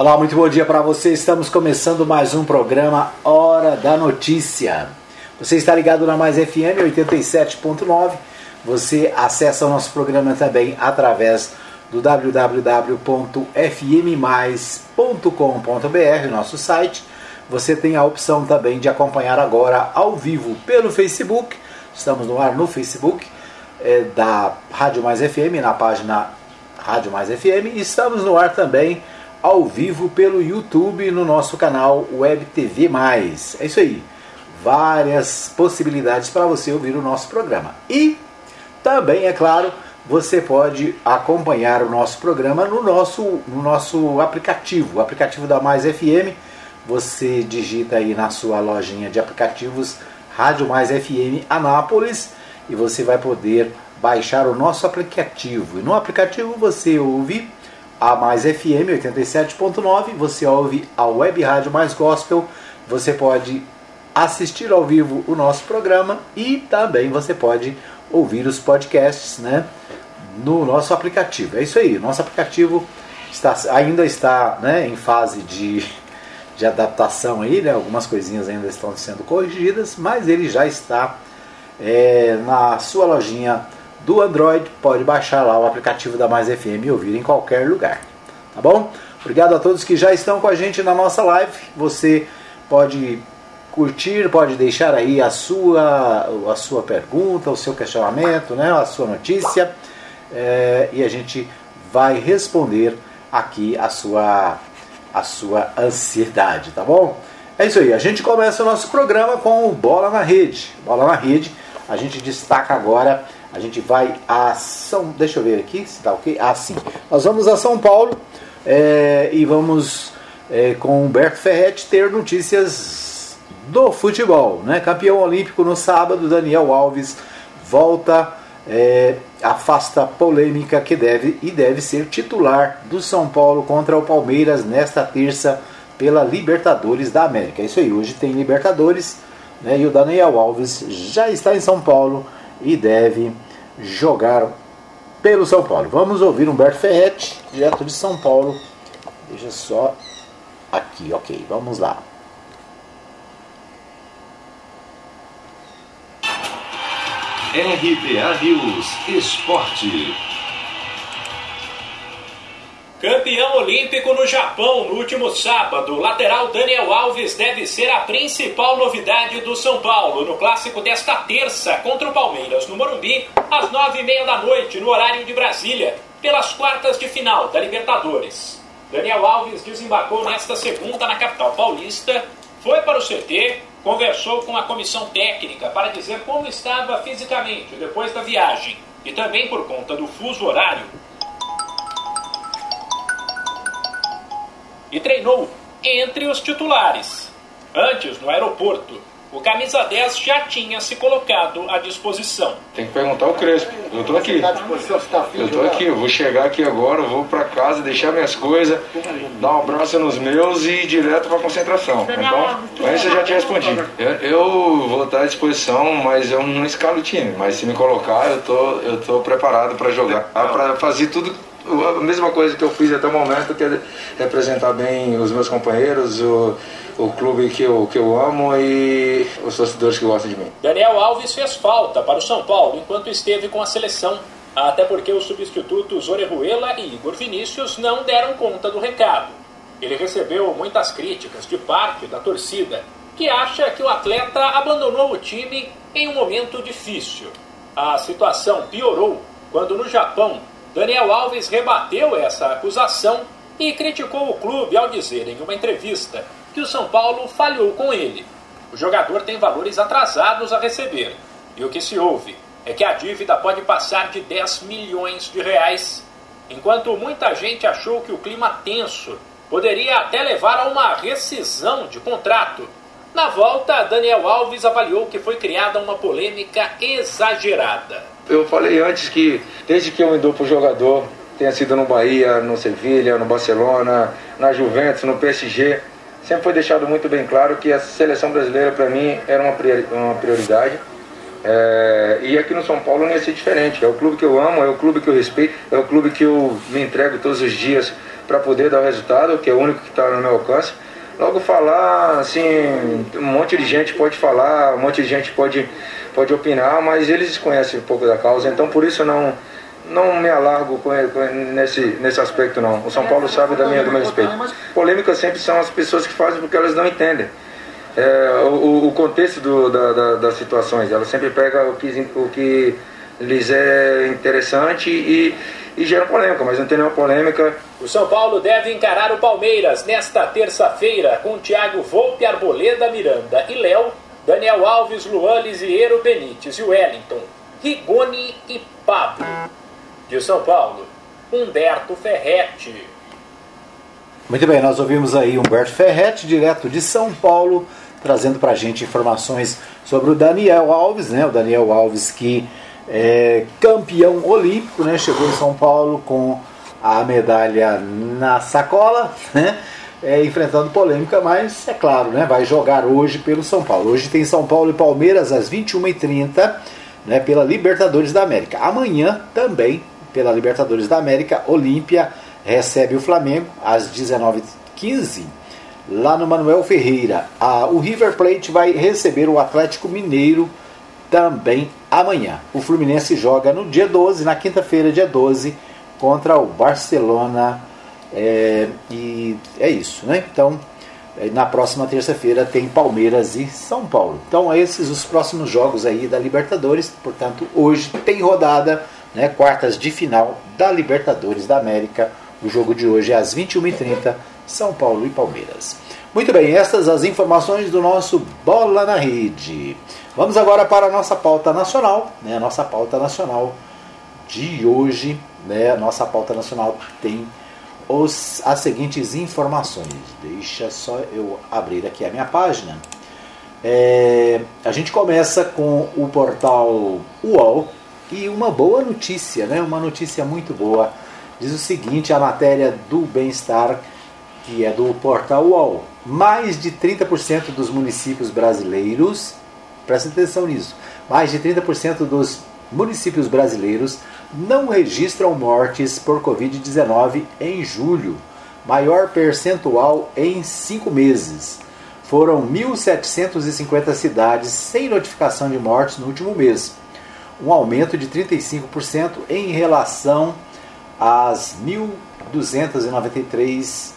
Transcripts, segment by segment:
Olá, muito bom dia para você. Estamos começando mais um programa Hora da Notícia. Você está ligado na Mais FM 87.9. Você acessa o nosso programa também através do www.fmmais.com.br, nosso site. Você tem a opção também de acompanhar agora ao vivo pelo Facebook. Estamos no ar no Facebook é, da Rádio Mais FM, na página Rádio Mais FM. E estamos no ar também ao vivo pelo YouTube no nosso canal Web TV Mais. É isso aí. Várias possibilidades para você ouvir o nosso programa. E também, é claro, você pode acompanhar o nosso programa no nosso, no nosso aplicativo, o aplicativo da Mais FM. Você digita aí na sua lojinha de aplicativos Rádio Mais FM Anápolis e você vai poder baixar o nosso aplicativo. E no aplicativo você ouve a Mais FM 87.9, você ouve a Web Rádio Mais Gospel, você pode assistir ao vivo o nosso programa e também você pode ouvir os podcasts, né, no nosso aplicativo. É isso aí, nosso aplicativo está, ainda está, né, em fase de, de adaptação aí, né, algumas coisinhas ainda estão sendo corrigidas, mas ele já está é, na sua lojinha do Android, pode baixar lá o aplicativo da Mais FM e ouvir em qualquer lugar. Tá bom? Obrigado a todos que já estão com a gente na nossa live. Você pode curtir, pode deixar aí a sua, a sua pergunta, o seu questionamento, né, a sua notícia, é, e a gente vai responder aqui a sua, a sua ansiedade, tá bom? É isso aí, a gente começa o nosso programa com o Bola na Rede. Bola na Rede, a gente destaca agora a gente vai a São. Deixa eu ver aqui se tá ok. Ah, sim. Nós vamos a São Paulo é, e vamos é, com Humberto Ferretti ter notícias do futebol. Né? Campeão olímpico no sábado, Daniel Alves volta. É, afasta polêmica que deve e deve ser titular do São Paulo contra o Palmeiras nesta terça pela Libertadores da América. É isso aí, hoje tem Libertadores né, e o Daniel Alves já está em São Paulo e deve jogar pelo São Paulo. Vamos ouvir Humberto Ferretti, direto de São Paulo. Deixa só aqui, ok, vamos lá. RBA News Esporte. Campeão olímpico no Japão no último sábado, lateral Daniel Alves deve ser a principal novidade do São Paulo no clássico desta terça contra o Palmeiras no Morumbi, às nove e meia da noite, no horário de Brasília, pelas quartas de final da Libertadores. Daniel Alves desembarcou nesta segunda na capital paulista, foi para o CT, conversou com a comissão técnica para dizer como estava fisicamente depois da viagem e também por conta do fuso horário e treinou entre os titulares. Antes, no aeroporto, o camisa 10 já tinha se colocado à disposição. Tem que perguntar ao Crespo. Eu tô aqui. Eu tô aqui, eu vou chegar aqui agora, vou para casa, deixar minhas coisas, dar um abraço nos meus e ir direto para concentração. Bom? Mas eu já te respondi. Eu, eu, vou estar à disposição, mas eu não escalo o time. Mas se me colocar, eu tô, eu tô preparado para jogar, para fazer tudo a mesma coisa que eu fiz até o momento, que é representar bem os meus companheiros, o, o clube que eu, que eu amo e os torcedores que gostam de mim. Daniel Alves fez falta para o São Paulo enquanto esteve com a seleção, até porque os substitutos Orejuela e Igor Vinícius não deram conta do recado. Ele recebeu muitas críticas de parte da torcida, que acha que o atleta abandonou o time em um momento difícil. A situação piorou quando no Japão Daniel Alves rebateu essa acusação e criticou o clube ao dizer em uma entrevista que o São Paulo falhou com ele. O jogador tem valores atrasados a receber e o que se ouve é que a dívida pode passar de 10 milhões de reais. Enquanto muita gente achou que o clima tenso poderia até levar a uma rescisão de contrato, na volta Daniel Alves avaliou que foi criada uma polêmica exagerada. Eu falei antes que, desde que eu me dou para o jogador, tenha sido no Bahia, no Sevilha, no Barcelona, na Juventus, no PSG, sempre foi deixado muito bem claro que a seleção brasileira para mim era uma prioridade. É, e aqui no São Paulo não ia ser diferente. É o clube que eu amo, é o clube que eu respeito, é o clube que eu me entrego todos os dias para poder dar o resultado, que é o único que está no meu alcance. Logo falar, assim, um monte de gente pode falar, um monte de gente pode, pode opinar, mas eles conhecem um pouco da causa, então por isso não, não me alargo nesse, nesse aspecto não. O São Paulo sabe da minha, do meu respeito. Polêmicas sempre são as pessoas que fazem porque elas não entendem. É, o, o, contexto do, da, da, das situações, elas sempre pegam o que, o que lhes é interessante e, e gera polêmica, mas não tem nenhuma polêmica. O São Paulo deve encarar o Palmeiras nesta terça-feira com Thiago Volpe, Arboleda, Miranda e Léo, Daniel Alves, Luan Lisieiro, Benítez e Wellington, Rigoni e Pablo. De São Paulo, Humberto Ferretti. Muito bem, nós ouvimos aí Humberto Ferretti, direto de São Paulo, trazendo para a gente informações sobre o Daniel Alves, né? O Daniel Alves que é campeão olímpico, né? Chegou em São Paulo com a medalha na sacola, né? É, enfrentando polêmica, mas é claro, né? Vai jogar hoje pelo São Paulo. Hoje tem São Paulo e Palmeiras às 21h30, né? Pela Libertadores da América. Amanhã também pela Libertadores da América, Olímpia recebe o Flamengo às 19h15 lá no Manuel Ferreira. o River Plate vai receber o Atlético Mineiro também amanhã. O Fluminense joga no dia 12, na quinta-feira, dia 12, contra o Barcelona. É, e é isso, né? Então, é, na próxima terça-feira tem Palmeiras e São Paulo. Então, esses os próximos jogos aí da Libertadores. Portanto, hoje tem rodada né, quartas de final da Libertadores da América. O jogo de hoje é às 21h30, São Paulo e Palmeiras. Muito bem, estas as informações do nosso Bola na Rede. Vamos agora para a nossa pauta nacional, né, a nossa pauta nacional de hoje. Né, nossa pauta nacional tem os, as seguintes informações. Deixa só eu abrir aqui a minha página. É, a gente começa com o portal UOL, e uma boa notícia, né? uma notícia muito boa. Diz o seguinte: a matéria do bem-estar, que é do portal UOL. Mais de 30% dos municípios brasileiros, presta atenção nisso, mais de 30% dos municípios brasileiros não registram mortes por Covid-19 em julho, maior percentual em cinco meses. Foram 1.750 cidades sem notificação de mortes no último mês um aumento de 35% em relação às 1.293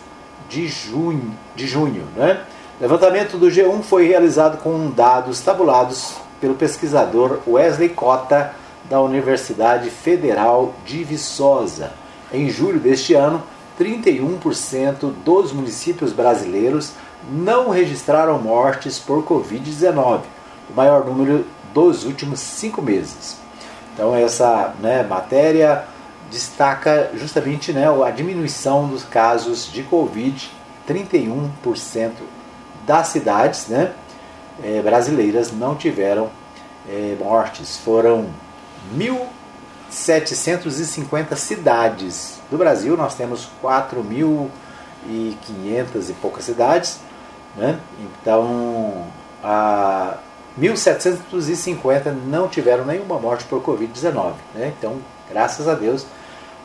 de junho. De junho né? Levantamento do G1 foi realizado com dados tabulados pelo pesquisador Wesley Cota, da Universidade Federal de Viçosa. Em julho deste ano, 31% dos municípios brasileiros não registraram mortes por Covid-19, o maior número dos últimos cinco meses. Então essa né, matéria destaca justamente né, a diminuição dos casos de Covid, 31% das cidades né, eh, brasileiras não tiveram eh, mortes. Foram 1.750 cidades do Brasil, nós temos 4.500 e poucas cidades. Né? Então, a 1.750 não tiveram nenhuma morte por Covid-19. Né? Então, graças a Deus,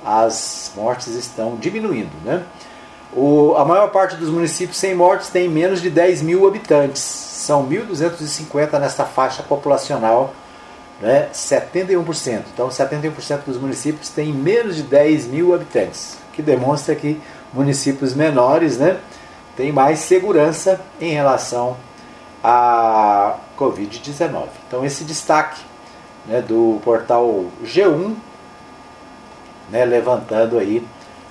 as mortes estão diminuindo. Né? O, a maior parte dos municípios sem mortes tem menos de 10 mil habitantes. São 1.250 nesta faixa populacional, né? 71%. Então, 71% dos municípios têm menos de 10 mil habitantes, que demonstra que municípios menores né, têm mais segurança em relação a Covid-19. Então, esse destaque né, do portal G1, né, levantando aí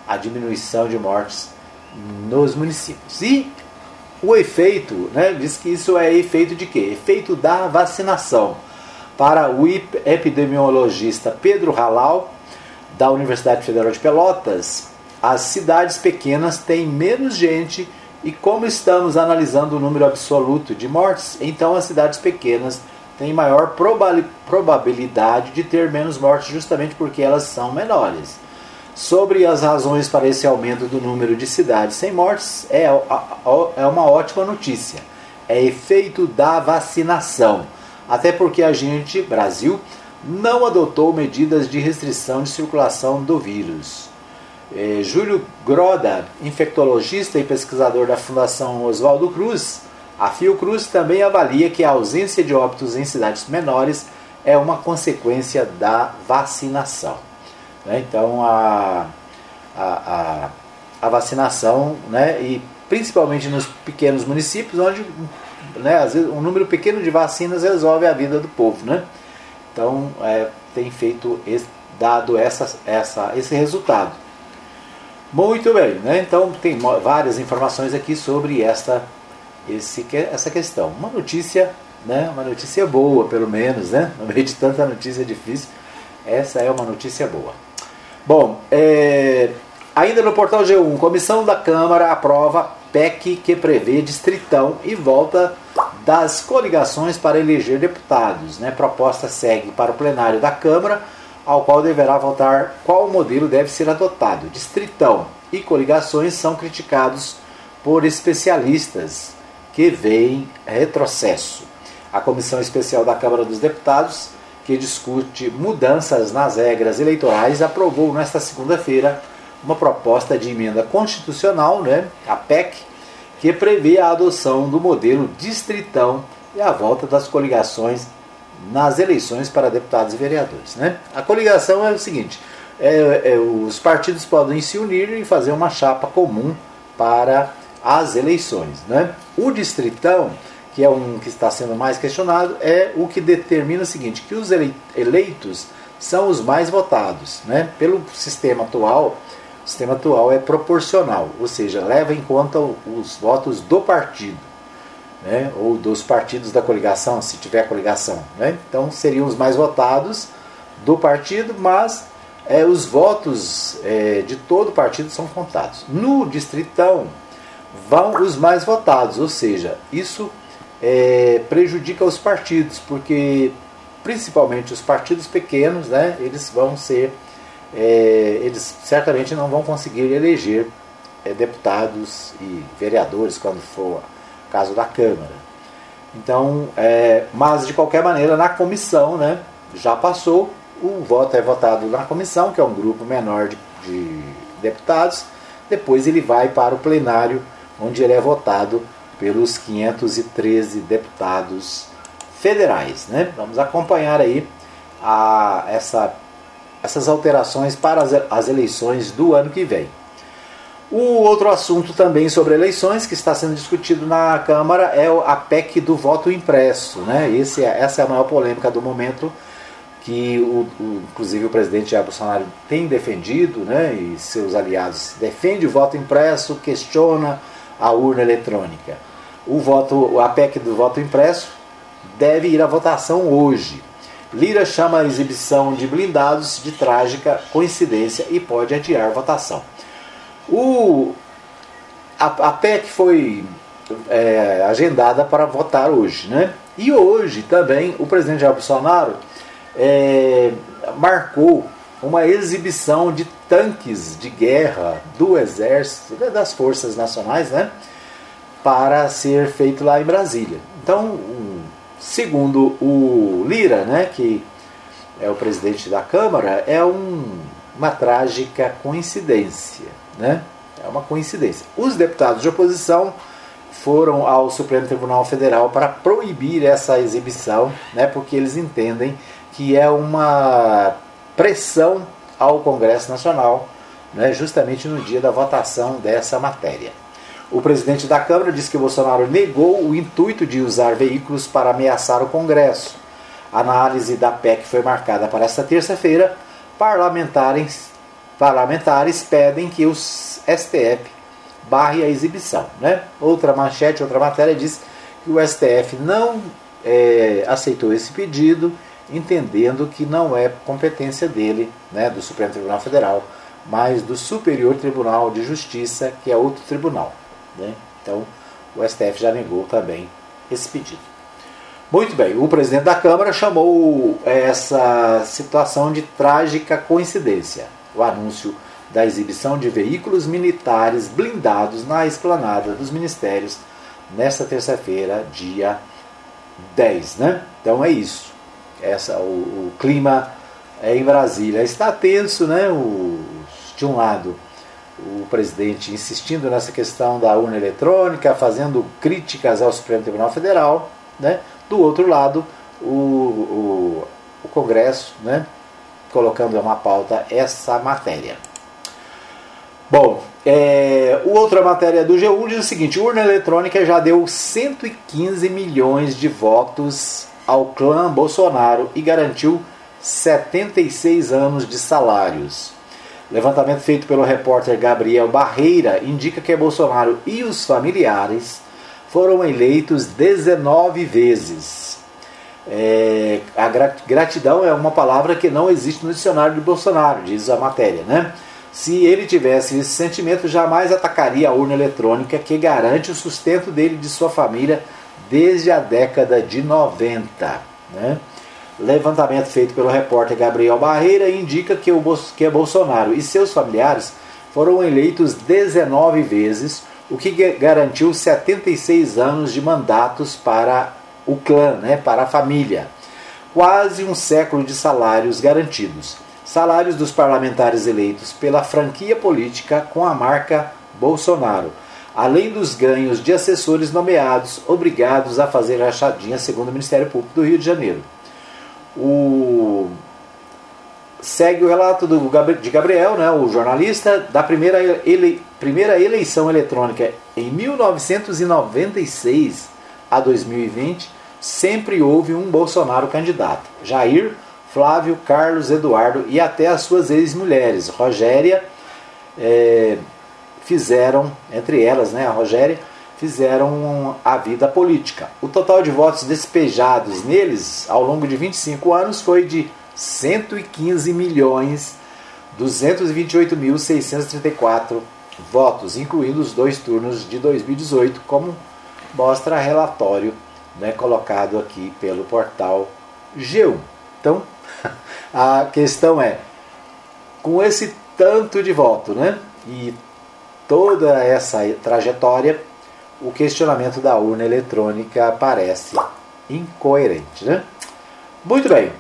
a diminuição de mortes nos municípios. E o efeito, né, diz que isso é efeito de quê? Efeito da vacinação. Para o epidemiologista Pedro Halal, da Universidade Federal de Pelotas, as cidades pequenas têm menos gente e como estamos analisando o número absoluto de mortes, então as cidades pequenas têm maior probabilidade de ter menos mortes justamente porque elas são menores. Sobre as razões para esse aumento do número de cidades sem mortes, é, é uma ótima notícia. É efeito da vacinação. Até porque a gente, Brasil, não adotou medidas de restrição de circulação do vírus. É, Júlio Groda, infectologista e pesquisador da Fundação Oswaldo Cruz, a Fiocruz também avalia que a ausência de óbitos em cidades menores é uma consequência da vacinação. Né? Então, a, a, a, a, vacinação, né? e principalmente nos pequenos municípios, onde né, às vezes, um número pequeno de vacinas resolve a vida do povo. Né? Então, é, tem feito dado essa, essa, esse resultado. Muito bem, né? então tem várias informações aqui sobre esta, esse, essa questão. Uma notícia, né? uma notícia boa, pelo menos, né? no meio de tanta notícia difícil, essa é uma notícia boa. Bom, é, ainda no portal G1, comissão da Câmara aprova PEC que prevê distritão e volta das coligações para eleger deputados. Né? Proposta segue para o plenário da Câmara, ao qual deverá votar qual modelo deve ser adotado. Distritão e coligações são criticados por especialistas que veem retrocesso. A Comissão Especial da Câmara dos Deputados, que discute mudanças nas regras eleitorais, aprovou nesta segunda-feira uma proposta de emenda constitucional, né, a PEC, que prevê a adoção do modelo distritão e a volta das coligações nas eleições para deputados e vereadores. Né? A coligação é o seguinte: é, é, os partidos podem se unir e fazer uma chapa comum para as eleições. Né? O distritão, que é um que está sendo mais questionado, é o que determina o seguinte: que os eleitos são os mais votados. Né? Pelo sistema atual, o sistema atual é proporcional, ou seja, leva em conta os votos do partido né, ou dos partidos da coligação, se tiver coligação. Né? Então seriam os mais votados do partido, mas é, os votos é, de todo o partido são contados. No distritão vão os mais votados, ou seja, isso é, prejudica os partidos, porque principalmente os partidos pequenos, né, eles vão ser, é, eles certamente não vão conseguir eleger é, deputados e vereadores quando for caso da Câmara. Então, é, mas de qualquer maneira, na comissão, né, já passou, o voto é votado na comissão, que é um grupo menor de, de deputados, depois ele vai para o plenário, onde ele é votado pelos 513 deputados federais. Né? Vamos acompanhar aí a, essa, essas alterações para as, eleições do ano que vem. O outro assunto também sobre eleições que está sendo discutido na Câmara é a PEC do voto impresso. Né? Esse, é, essa é a maior polêmica do momento, que o, o, inclusive o presidente Jair Bolsonaro tem defendido, né? e seus aliados defende o voto impresso, questiona a urna eletrônica. O voto, a PEC do voto impresso deve ir à votação hoje. Lira chama a exibição de blindados de trágica coincidência e pode adiar votação. O, a, a PEC foi é, agendada para votar hoje, né? E hoje também o presidente Jair Bolsonaro é, marcou uma exibição de tanques de guerra do Exército, né, das Forças Nacionais, né? Para ser feito lá em Brasília. Então, segundo o Lira, né, que é o presidente da Câmara, é um, uma trágica coincidência. Né? É uma coincidência. Os deputados de oposição foram ao Supremo Tribunal Federal para proibir essa exibição, né, porque eles entendem que é uma pressão ao Congresso Nacional, né, justamente no dia da votação dessa matéria. O presidente da Câmara disse que Bolsonaro negou o intuito de usar veículos para ameaçar o Congresso. A análise da PEC foi marcada para esta terça-feira. Parlamentares parlamentares pedem que os STF barre a exibição. Né? Outra manchete, outra matéria diz que o STF não é, aceitou esse pedido, entendendo que não é competência dele, né, do Supremo Tribunal Federal, mas do Superior Tribunal de Justiça, que é outro tribunal. Né? Então, o STF já negou também esse pedido. Muito bem, o presidente da Câmara chamou essa situação de trágica coincidência o anúncio da exibição de veículos militares blindados na esplanada dos ministérios nesta terça-feira, dia 10. Né? Então é isso. Essa, o, o clima é em Brasília está tenso, né? O, de um lado, o presidente insistindo nessa questão da urna eletrônica, fazendo críticas ao Supremo Tribunal Federal, né? do outro lado, o, o, o Congresso né? colocando uma pauta essa matéria. Bom, é, outra matéria do G1 diz o seguinte: urna eletrônica já deu 115 milhões de votos ao clã Bolsonaro e garantiu 76 anos de salários. Levantamento feito pelo repórter Gabriel Barreira indica que Bolsonaro e os familiares foram eleitos 19 vezes. É, a gratidão é uma palavra que não existe no dicionário de Bolsonaro, diz a matéria, né? Se ele tivesse esse sentimento, jamais atacaria a urna eletrônica que garante o sustento dele e de sua família desde a década de 90. Né? Levantamento feito pelo repórter Gabriel Barreira indica que, o, que Bolsonaro e seus familiares foram eleitos 19 vezes, o que garantiu 76 anos de mandatos para o clã, né, para a família. Quase um século de salários garantidos. Salários dos parlamentares eleitos pela franquia política com a marca Bolsonaro, além dos ganhos de assessores nomeados obrigados a fazer rachadinha, segundo o Ministério Público do Rio de Janeiro. O... Segue o relato do, de Gabriel, né, o jornalista, da primeira, ele, primeira eleição eletrônica em 1996 a 2020, sempre houve um Bolsonaro candidato. Jair, Flávio, Carlos, Eduardo e até as suas ex-mulheres, Rogéria, é, fizeram, entre elas, né, a Rogéria, fizeram a vida política. O total de votos despejados neles ao longo de 25 anos foi de 115 milhões 228.634 votos, incluindo os dois turnos de 2018, como mostra relatório né, colocado aqui pelo portal G1. Então, a questão é, com esse tanto de voto né, e toda essa trajetória, o questionamento da urna eletrônica parece incoerente. Né? Muito bem,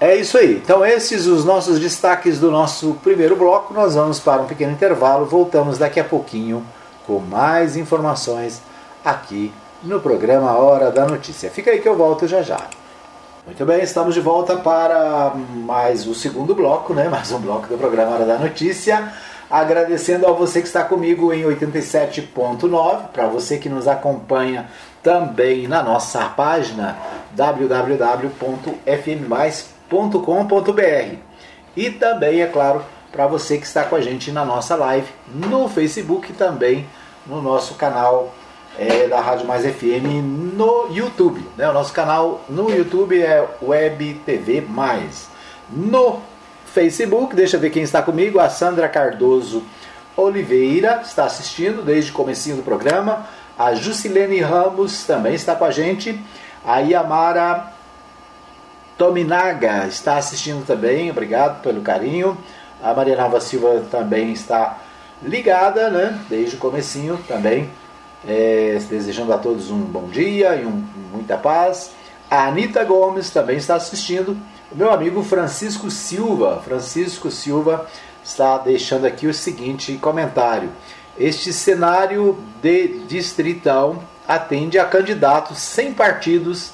é isso aí. Então, esses os nossos destaques do nosso primeiro bloco. Nós vamos para um pequeno intervalo. Voltamos daqui a pouquinho com mais informações aqui no programa Hora da Notícia. Fica aí que eu volto já já. Muito bem, estamos de volta para mais o segundo bloco, né? Mais um bloco do programa Hora da Notícia. Agradecendo a você que está comigo em 87.9, para você que nos acompanha também na nossa página www.fmmais.com.br e também, é claro, para você que está com a gente na nossa live no Facebook e também no nosso canal é, da Rádio Mais FM no YouTube. Né? O nosso canal no YouTube é Web TV Mais. No Facebook, deixa eu ver quem está comigo, a Sandra Cardoso Oliveira está assistindo desde o comecinho do programa, a Jusilene Ramos também está com a gente, a Yamara Tominaga está assistindo também, obrigado pelo carinho, a Maria Nova Silva também está ligada, né, desde o comecinho também, é, desejando a todos um bom dia e um, muita paz. A Anitta Gomes também está assistindo, meu amigo Francisco Silva, Francisco Silva está deixando aqui o seguinte comentário. Este cenário de distritão atende a candidatos sem partidos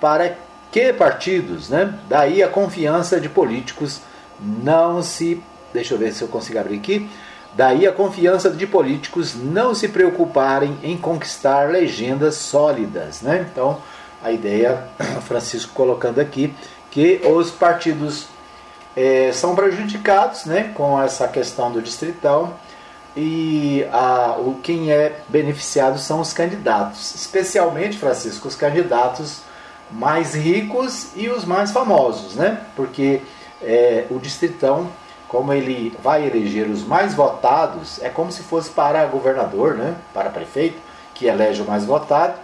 para que partidos, né? Daí a confiança de políticos não se, deixa eu ver se eu consigo abrir aqui. Daí a confiança de políticos não se preocuparem em conquistar legendas sólidas, né? Então, a ideia, Francisco colocando aqui, que os partidos é, são prejudicados né, com essa questão do distritão e a, o, quem é beneficiado são os candidatos, especialmente, Francisco, os candidatos mais ricos e os mais famosos, né? porque é, o distritão, como ele vai eleger os mais votados, é como se fosse para governador, né? para prefeito, que elege o mais votado,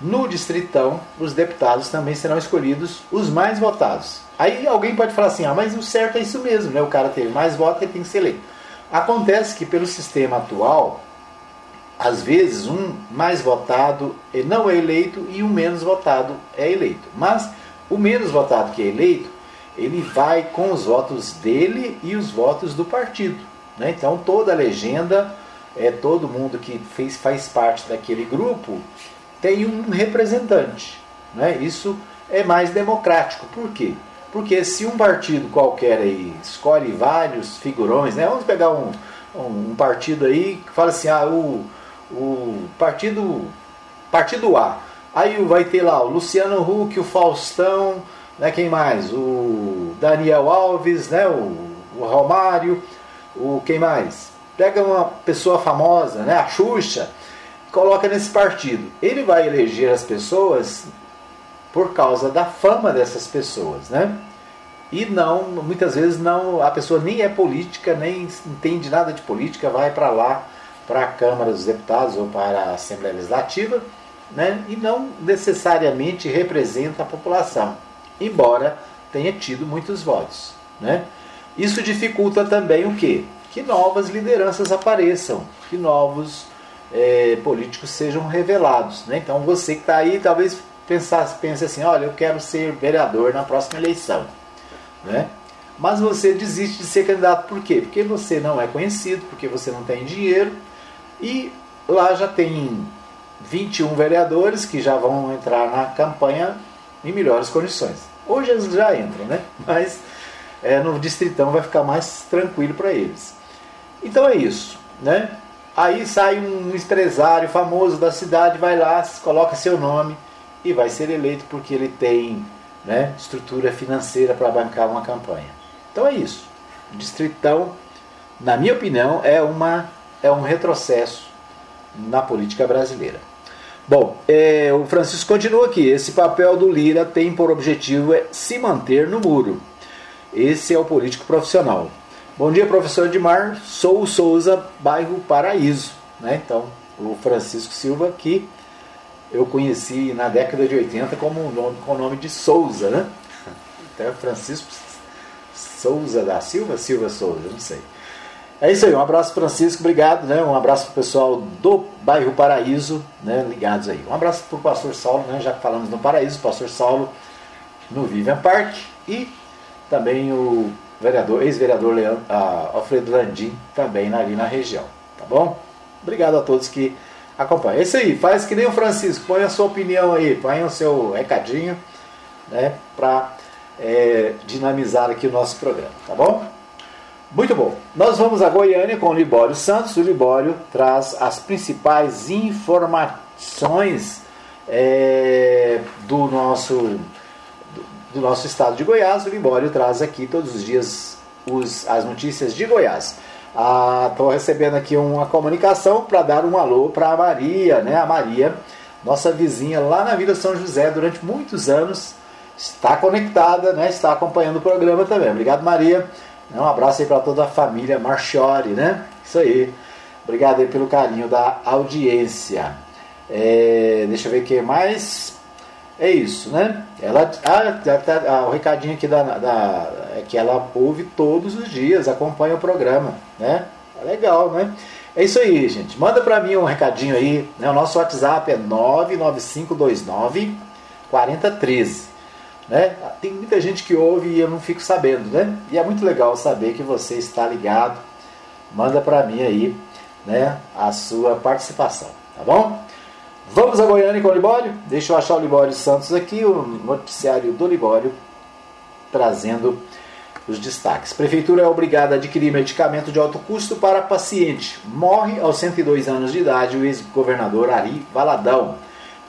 no distritão, os deputados também serão escolhidos os mais votados. Aí alguém pode falar assim: ah, mas o certo é isso mesmo, né? o cara teve mais votos, ele tem que ser eleito. Acontece que, pelo sistema atual, às vezes um mais votado não é eleito e o menos votado é eleito. Mas o menos votado que é eleito, ele vai com os votos dele e os votos do partido. Né? Então toda a legenda, é todo mundo que fez, faz parte daquele grupo tem um representante. Né? Isso é mais democrático. Por quê? Porque se um partido qualquer aí escolhe vários figurões, né? vamos pegar um, um, partido aí que fala assim, ah, o, o partido, partido A, aí vai ter lá o Luciano Huck, o Faustão, né, quem mais? O Daniel Alves, né, o, o Romário, o quem mais? Pega uma pessoa famosa, né, a Xuxa, coloca nesse partido. Ele vai eleger as pessoas por causa da fama dessas pessoas, né? E não, muitas vezes não, a pessoa nem é política, nem entende nada de política, vai para lá, para a Câmara dos Deputados ou para a Assembleia Legislativa, né? E não necessariamente representa a população, embora tenha tido muitos votos, né? Isso dificulta também o quê? Que novas lideranças apareçam, que novos é, políticos sejam revelados. Né? Então você que está aí, talvez pensar, pense assim, olha, eu quero ser vereador na próxima eleição. Né? Mas você desiste de ser candidato por quê? Porque você não é conhecido, porque você não tem dinheiro e lá já tem 21 vereadores que já vão entrar na campanha em melhores condições. Hoje eles já entram, né? Mas é, no distritão vai ficar mais tranquilo para eles. Então é isso, né? Aí sai um empresário famoso da cidade, vai lá, coloca seu nome e vai ser eleito porque ele tem né, estrutura financeira para bancar uma campanha. Então é isso. O distritão, na minha opinião, é, uma, é um retrocesso na política brasileira. Bom, é, o Francisco continua aqui. Esse papel do Lira tem por objetivo é se manter no muro. Esse é o político profissional. Bom dia, professor Edmar. Sou o Souza, bairro Paraíso. Né? Então, o Francisco Silva, que eu conheci na década de 80 como nome, com o nome de Souza, né? Então, Francisco Souza da Silva, Silva Souza, não sei. É isso aí, um abraço Francisco, obrigado, né? Um abraço pro pessoal do bairro Paraíso, né? Ligados aí. Um abraço pro pastor Saulo, né? Já que falamos no Paraíso, pastor Saulo no Vivian Park e também o vereador, ex-vereador Alfredo Landim, também ali na região. Tá bom? Obrigado a todos que acompanham. É isso aí, faz que nem o Francisco, põe a sua opinião aí, põe o seu recadinho, né, para é, dinamizar aqui o nosso programa, tá bom? Muito bom. Nós vamos a Goiânia com o Libório Santos. O Libório traz as principais informações é, do nosso do nosso estado de Goiás. O Libório traz aqui todos os dias os, as notícias de Goiás. Estou ah, recebendo aqui uma comunicação para dar um alô para a Maria, né? A Maria, nossa vizinha lá na Vila São José durante muitos anos, está conectada, né? Está acompanhando o programa também. Obrigado, Maria. Um abraço aí para toda a família Marchiori, né? Isso aí. Obrigado aí pelo carinho da audiência. É, deixa eu ver o que mais. É isso, né? Ela, ah, ah, o recadinho aqui da, da, é que ela ouve todos os dias, acompanha o programa, né? É legal, né? É isso aí, gente. Manda para mim um recadinho aí. Né? O nosso WhatsApp é 99529 4013. Né? Tem muita gente que ouve e eu não fico sabendo, né? E é muito legal saber que você está ligado. Manda para mim aí, né, a sua participação, tá bom? Vamos a Goiânia com o Libório? Deixa eu achar o Libório Santos aqui, o noticiário do Libório, trazendo os destaques. Prefeitura é obrigada a adquirir medicamento de alto custo para paciente. Morre aos 102 anos de idade o ex-governador Ari Valadão.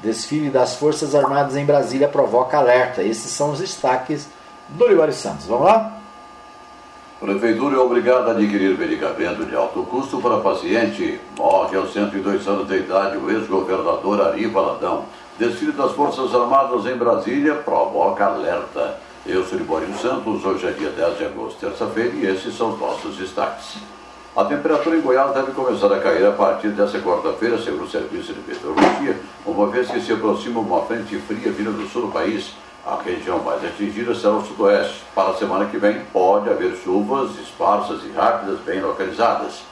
Desfile das Forças Armadas em Brasília provoca alerta. Esses são os destaques do Libório Santos. Vamos lá? Prefeitura é obrigada a adquirir medicamento de alto custo para paciente. Morre aos 102 anos de idade o ex-governador Ari Valadão. Desfile das Forças Armadas em Brasília provoca alerta. Eu sou Libório Santos, hoje é dia 10 de agosto, terça-feira, e esses são os nossos destaques. A temperatura em Goiás deve começar a cair a partir dessa quarta-feira, segundo o Serviço de Meteorologia, uma vez que se aproxima uma frente fria vinda do sul do país. A região mais atingida será o sudoeste. Para a semana que vem, pode haver chuvas esparsas e rápidas bem localizadas.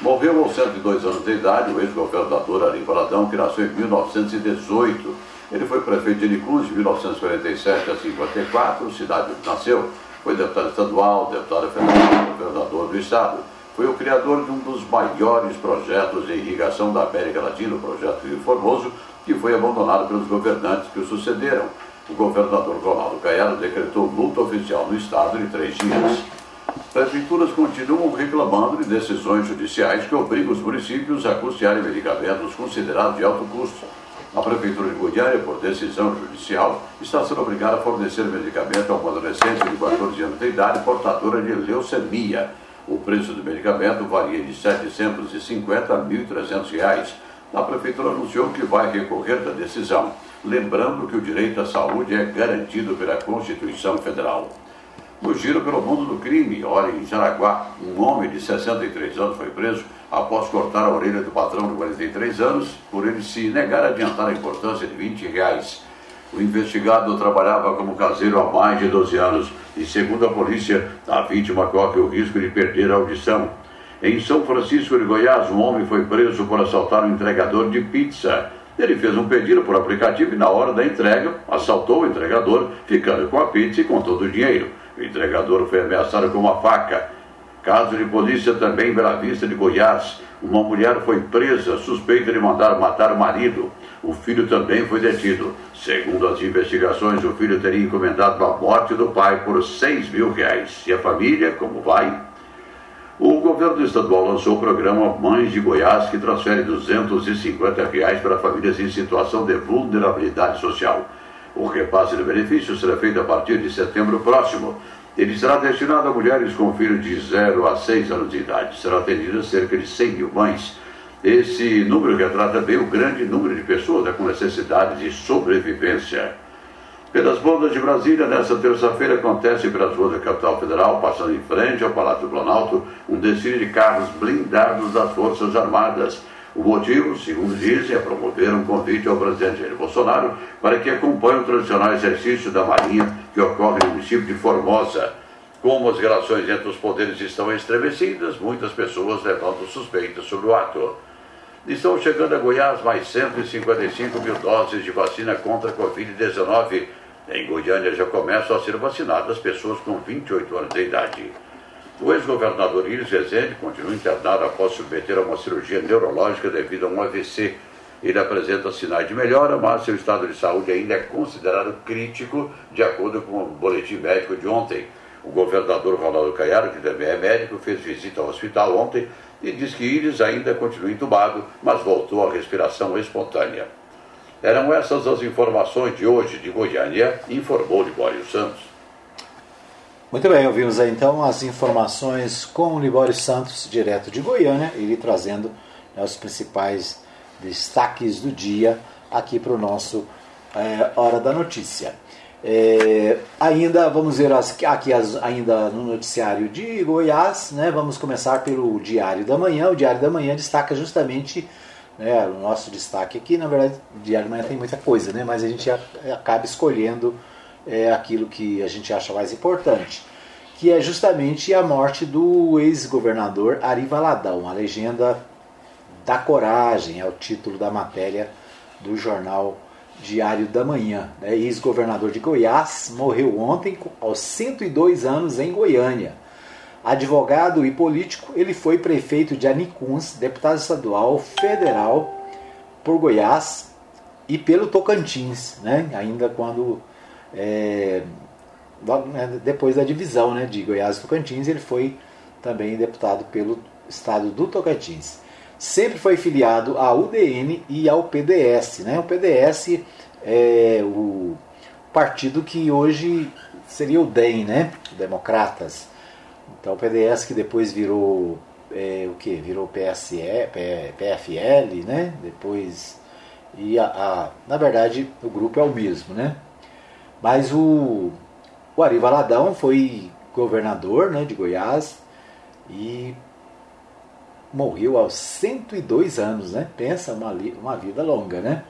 Morreu aos 102 anos de idade o ex-governador Ari Valadão, que nasceu em 1918. Ele foi prefeito de Nicus de 1947 a 54, cidade onde nasceu. Foi deputado estadual, deputado federal, governador do estado. foi o criador de um dos maiores projetos de irrigação da América Latina, o projeto Rio Formoso, que foi abandonado pelos governantes que o sucederam. O governador Ronaldo Caiado decretou luta oficial no estado de três dias. Prefeituras continuam reclamando de decisões judiciais que obrigam os municípios a custearem medicamentos considerados de alto custo. A Prefeitura de Goiânia, por decisão judicial, está sendo obrigada a fornecer medicamento a uma adolescente de 14 anos de idade portadora de leucemia. O preço do medicamento varia de 750 a 1.300 reais. A Prefeitura anunciou que vai recorrer da decisão, lembrando que o direito à saúde é garantido pela Constituição Federal. No giro pelo mundo do crime, olha, em Jaraguá, um homem de 63 anos foi preso após cortar a orelha do patrão de 43 anos por ele se negar a adiantar a importância de 20 reais. O investigado trabalhava como caseiro há mais de 12 anos e, segundo a polícia, a vítima corre o risco de perder a audição. Em São Francisco de Goiás, um homem foi preso por assaltar um entregador de pizza. Ele fez um pedido por aplicativo e, na hora da entrega, assaltou o entregador, ficando com a pizza e com todo o dinheiro. O entregador foi ameaçado com uma faca. Caso de polícia também em Bela Vista de Goiás. Uma mulher foi presa suspeita de mandar matar o marido. O filho também foi detido. Segundo as investigações, o filho teria encomendado a morte do pai por 6 mil reais. E a família, como vai? O governo estadual lançou o programa Mães de Goiás, que transfere 250 reais para famílias em situação de vulnerabilidade social. O repasse do benefício será feito a partir de setembro próximo. Ele será destinado a mulheres com filhos de 0 a 6 anos de idade. Será atendido cerca de 100 mil mães. Esse número retrata bem o grande número de pessoas com necessidade de sobrevivência. Pelas bandas de Brasília, nesta terça-feira, acontece pelas ruas da capital federal, passando em frente ao Palácio do Planalto, um desfile de carros blindados das Forças Armadas. O motivo, segundo dizem, é promover um convite ao presidente Jair Bolsonaro para que acompanhe o tradicional exercício da Marinha que ocorre no município de Formosa. Como as relações entre os poderes estão estremecidas, muitas pessoas levantam suspeitas sobre o ato. Estão chegando a Goiás mais 155 mil doses de vacina contra a Covid-19. Em Goiânia já começam a ser vacinadas pessoas com 28 anos de idade. O ex-governador Iris Rezende continua internado após submeter a uma cirurgia neurológica devido a um AVC. Ele apresenta sinais de melhora, mas seu estado de saúde ainda é considerado crítico, de acordo com o boletim médico de ontem. O governador Ronaldo Caiado, que também é médico, fez visita ao hospital ontem e diz que Iris ainda continua entubado, mas voltou à respiração espontânea. Eram essas as informações de hoje de Goiânia, informou Libório Santos. Muito bem, ouvimos aí então as informações com o Libório Santos, direto de Goiânia, ele trazendo né, os principais destaques do dia aqui para o nosso é, Hora da Notícia. É, ainda vamos ver as, aqui as, ainda no noticiário de Goiás, né, vamos começar pelo Diário da Manhã. O Diário da Manhã destaca justamente né, o nosso destaque aqui. Na verdade, Diário da Manhã tem muita coisa, né, mas a gente acaba escolhendo é, aquilo que a gente acha mais importante, que é justamente a morte do ex-governador Ari Valadão. A legenda da coragem é o título da matéria do jornal Diário da Manhã. Né? Ex-governador de Goiás, morreu ontem aos 102 anos em Goiânia. Advogado e político, ele foi prefeito de Anicuns, deputado estadual federal por Goiás e pelo Tocantins, né? ainda quando é, né, depois da divisão né, de Goiás e Tocantins, ele foi também deputado pelo estado do Tocantins sempre foi filiado à UDN e ao PDS. Né? O PDS é o partido que hoje seria o DEM, né? Democratas. Então o PDS que depois virou é, o que? Virou PSE, PFL, né? Depois e a, a, na verdade o grupo é o mesmo, né? Mas o, o Ari Valadão foi governador né, de Goiás e morreu aos 102 anos, né? Pensa, uma, uma vida longa, né?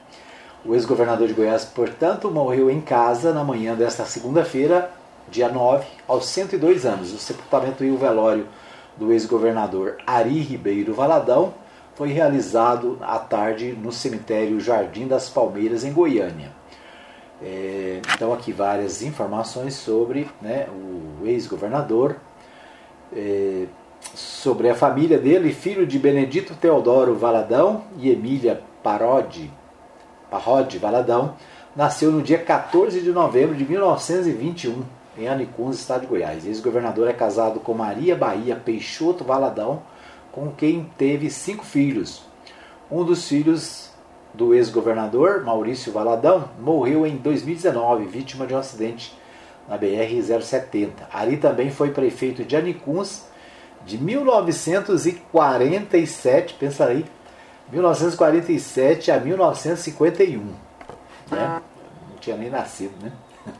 O ex-governador de Goiás, portanto, morreu em casa na manhã desta segunda-feira, dia 9, aos 102 anos. O sepultamento e o velório do ex-governador Ari Ribeiro Valadão foi realizado à tarde no cemitério Jardim das Palmeiras, em Goiânia. É, então, aqui várias informações sobre né, o ex-governador. É, sobre a família dele, filho de Benedito Teodoro Valadão e Emília Parodi, Parodi Valadão, nasceu no dia 14 de novembro de 1921, em Anicuns, estado de Goiás. Ex-governador é casado com Maria Bahia Peixoto Valadão, com quem teve cinco filhos. Um dos filhos do ex-governador, Maurício Valadão, morreu em 2019, vítima de um acidente na BR-070. Ali também foi prefeito de Anicuns de 1947, pensa aí, 1947 a 1951. Né? Não tinha nem nascido, né?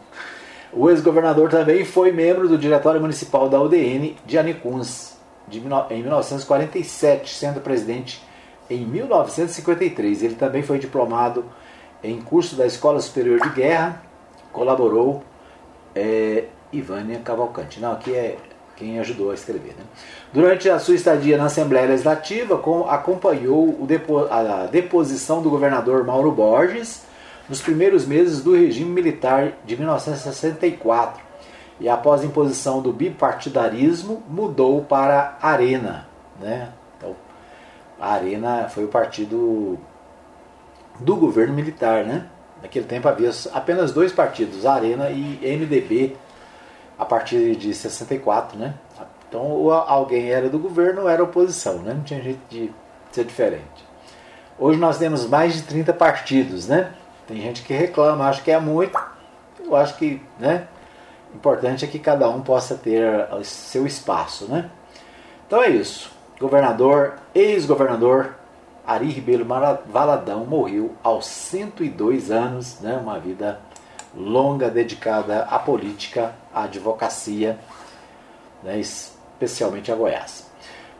O ex-governador também foi membro do Diretório Municipal da UDN de Anicuns de, em 1947, sendo presidente em 1953. Ele também foi diplomado em curso da Escola Superior de Guerra, colaborou é, Ivânia Cavalcante. Não, aqui é quem ajudou a escrever. Né? Durante a sua estadia na Assembleia Legislativa, com, acompanhou a deposição do governador Mauro Borges nos primeiros meses do regime militar de 1964 e após a imposição do bipartidarismo mudou para Arena. Né? Então, a Arena foi o partido do governo militar. Né? Naquele tempo havia apenas dois partidos, Arena e MDB, a partir de 64, né? Então ou alguém era do governo ou era oposição, né? Não tinha jeito de ser diferente. Hoje nós temos mais de 30 partidos, né? Tem gente que reclama, acha que é muito. Eu acho que, né? Importante é que cada um possa ter seu espaço, né? Então é isso. Governador, ex-governador Ari Ribeiro Valadão morreu aos 102 anos, né? Uma vida longa dedicada à política, à advocacia, né, especialmente a Goiás.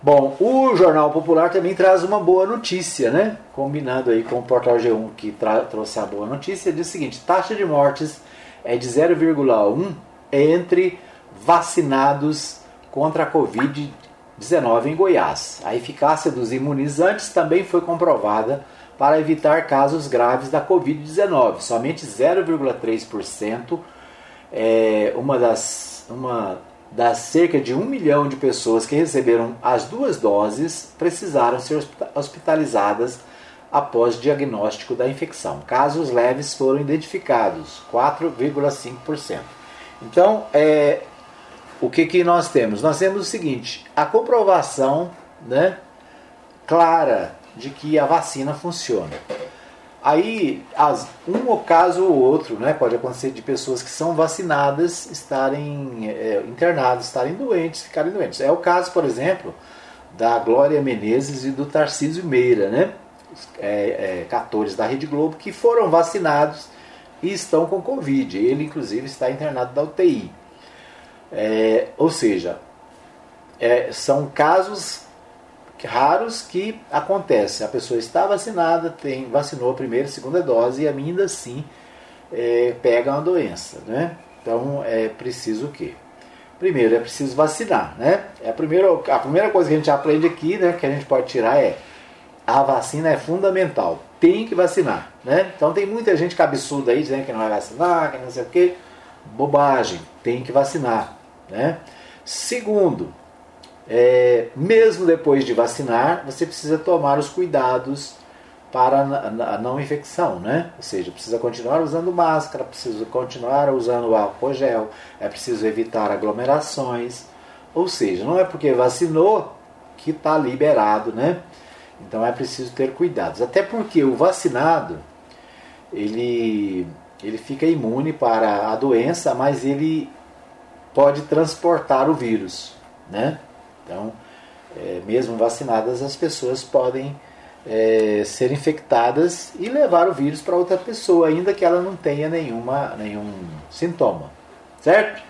Bom, o Jornal Popular também traz uma boa notícia, né? Combinando aí com o Portal G1 que trouxe a boa notícia, diz o seguinte: taxa de mortes é de 0,1 entre vacinados contra a Covid-19 em Goiás. A eficácia dos imunizantes também foi comprovada para evitar casos graves da Covid-19. Somente 0,3%, é, uma, das, uma das cerca de um milhão de pessoas que receberam as duas doses, precisaram ser hospitalizadas após diagnóstico da infecção. Casos leves foram identificados, 4,5%. Então, é, o que, que nós temos? Nós temos o seguinte: a comprovação né, clara de que a vacina funciona. Aí, as, um caso ou outro, né, pode acontecer de pessoas que são vacinadas estarem é, internadas, estarem doentes, ficarem doentes. É o caso, por exemplo, da Glória Menezes e do Tarcísio Meira, né, é, é, 14 da Rede Globo, que foram vacinados e estão com Covid. Ele, inclusive, está internado da UTI. É, ou seja, é, são casos raros que acontece. A pessoa está vacinada, tem, vacinou a primeira e segunda dose e ainda assim é, pega uma doença. Né? Então é preciso o quê? Primeiro é preciso vacinar. Né? É a, primeira, a primeira coisa que a gente aprende aqui, né, que a gente pode tirar é a vacina é fundamental. Tem que vacinar. Né? Então tem muita gente cabeçuda aí dizendo que não vai vacinar, que não sei o quê. Bobagem, tem que vacinar. Né? Segundo, é, mesmo depois de vacinar, você precisa tomar os cuidados para a não infecção, né? Ou seja, precisa continuar usando máscara, precisa continuar usando álcool gel, é preciso evitar aglomerações. Ou seja, não é porque vacinou que está liberado, né? Então é preciso ter cuidados. Até porque o vacinado, ele, ele fica imune para a doença, mas ele pode transportar o vírus, né? Então, é, mesmo vacinadas, as pessoas podem é, ser infectadas e levar o vírus para outra pessoa, ainda que ela não tenha nenhuma, nenhum sintoma. Certo?